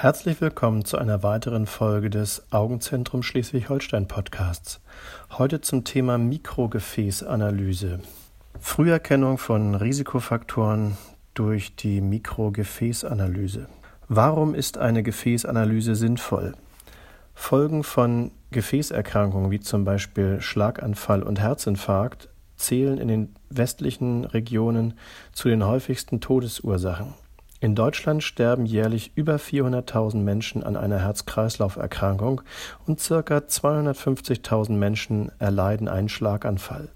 Herzlich willkommen zu einer weiteren Folge des Augenzentrum Schleswig-Holstein Podcasts. Heute zum Thema Mikrogefäßanalyse. Früherkennung von Risikofaktoren durch die Mikrogefäßanalyse. Warum ist eine Gefäßanalyse sinnvoll? Folgen von Gefäßerkrankungen wie zum Beispiel Schlaganfall und Herzinfarkt zählen in den westlichen Regionen zu den häufigsten Todesursachen. In Deutschland sterben jährlich über 400.000 Menschen an einer Herz-Kreislauf-Erkrankung und circa 250.000 Menschen erleiden einen Schlaganfall.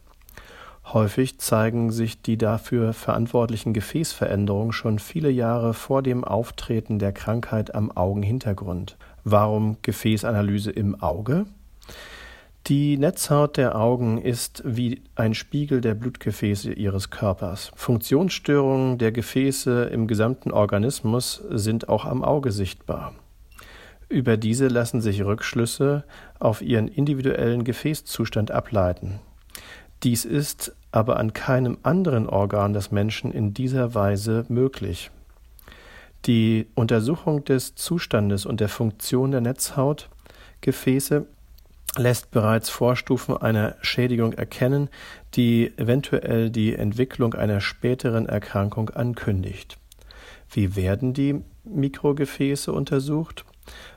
Häufig zeigen sich die dafür verantwortlichen Gefäßveränderungen schon viele Jahre vor dem Auftreten der Krankheit am Augenhintergrund. Warum Gefäßanalyse im Auge? Die Netzhaut der Augen ist wie ein Spiegel der Blutgefäße ihres Körpers. Funktionsstörungen der Gefäße im gesamten Organismus sind auch am Auge sichtbar. Über diese lassen sich Rückschlüsse auf ihren individuellen Gefäßzustand ableiten. Dies ist aber an keinem anderen Organ des Menschen in dieser Weise möglich. Die Untersuchung des Zustandes und der Funktion der Netzhautgefäße lässt bereits Vorstufen einer Schädigung erkennen, die eventuell die Entwicklung einer späteren Erkrankung ankündigt. Wie werden die Mikrogefäße untersucht?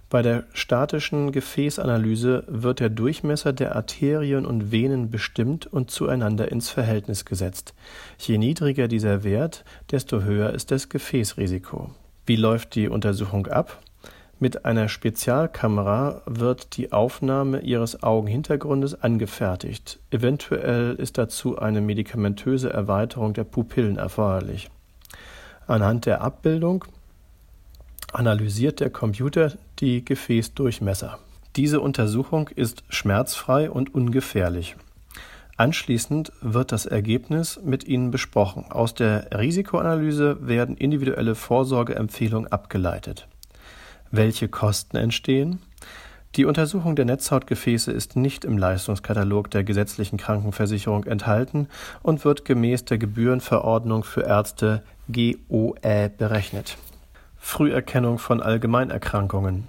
Bei der statischen Gefäßanalyse wird der Durchmesser der Arterien und Venen bestimmt und zueinander ins Verhältnis gesetzt. Je niedriger dieser Wert, desto höher ist das Gefäßrisiko. Wie läuft die Untersuchung ab? Mit einer Spezialkamera wird die Aufnahme ihres Augenhintergrundes angefertigt. Eventuell ist dazu eine medikamentöse Erweiterung der Pupillen erforderlich. Anhand der Abbildung analysiert der Computer die Gefäßdurchmesser. Diese Untersuchung ist schmerzfrei und ungefährlich. Anschließend wird das Ergebnis mit Ihnen besprochen. Aus der Risikoanalyse werden individuelle Vorsorgeempfehlungen abgeleitet. Welche Kosten entstehen? Die Untersuchung der Netzhautgefäße ist nicht im Leistungskatalog der gesetzlichen Krankenversicherung enthalten und wird gemäß der Gebührenverordnung für Ärzte GOE berechnet. Früherkennung von Allgemeinerkrankungen.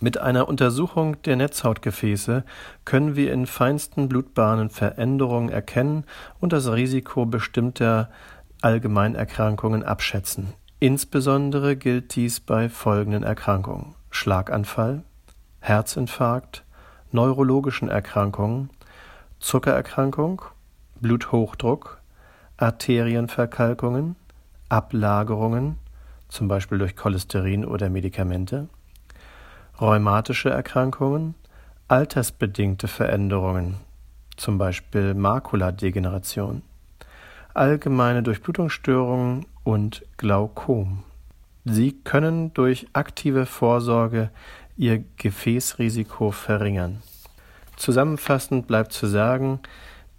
Mit einer Untersuchung der Netzhautgefäße können wir in feinsten Blutbahnen Veränderungen erkennen und das Risiko bestimmter Allgemeinerkrankungen abschätzen. Insbesondere gilt dies bei folgenden Erkrankungen: Schlaganfall, Herzinfarkt, neurologischen Erkrankungen, Zuckererkrankung, Bluthochdruck, Arterienverkalkungen, Ablagerungen, zum Beispiel durch Cholesterin oder Medikamente, rheumatische Erkrankungen, altersbedingte Veränderungen, zum Beispiel Makuladegeneration, allgemeine Durchblutungsstörungen und Glaukom. Sie können durch aktive Vorsorge ihr Gefäßrisiko verringern. Zusammenfassend bleibt zu sagen,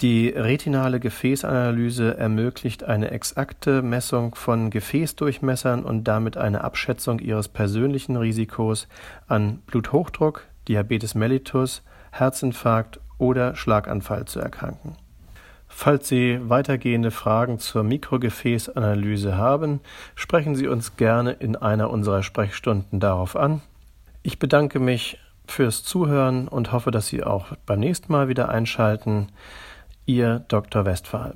die retinale Gefäßanalyse ermöglicht eine exakte Messung von Gefäßdurchmessern und damit eine Abschätzung ihres persönlichen Risikos an Bluthochdruck, Diabetes mellitus, Herzinfarkt oder Schlaganfall zu erkranken. Falls Sie weitergehende Fragen zur Mikrogefäßanalyse haben, sprechen Sie uns gerne in einer unserer Sprechstunden darauf an. Ich bedanke mich fürs Zuhören und hoffe, dass Sie auch beim nächsten Mal wieder einschalten. Ihr Dr. Westphal.